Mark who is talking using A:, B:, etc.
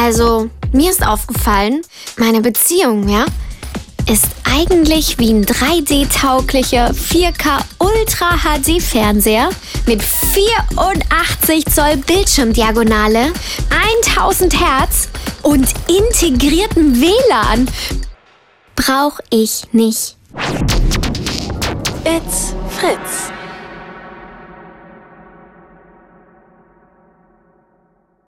A: Also, mir ist aufgefallen, meine Beziehung, ja, ist eigentlich wie ein 3D-tauglicher 4K Ultra HD Fernseher mit 84 Zoll Bildschirmdiagonale, 1000 Hertz und integriertem WLAN. Brauch ich nicht.
B: It's Fritz.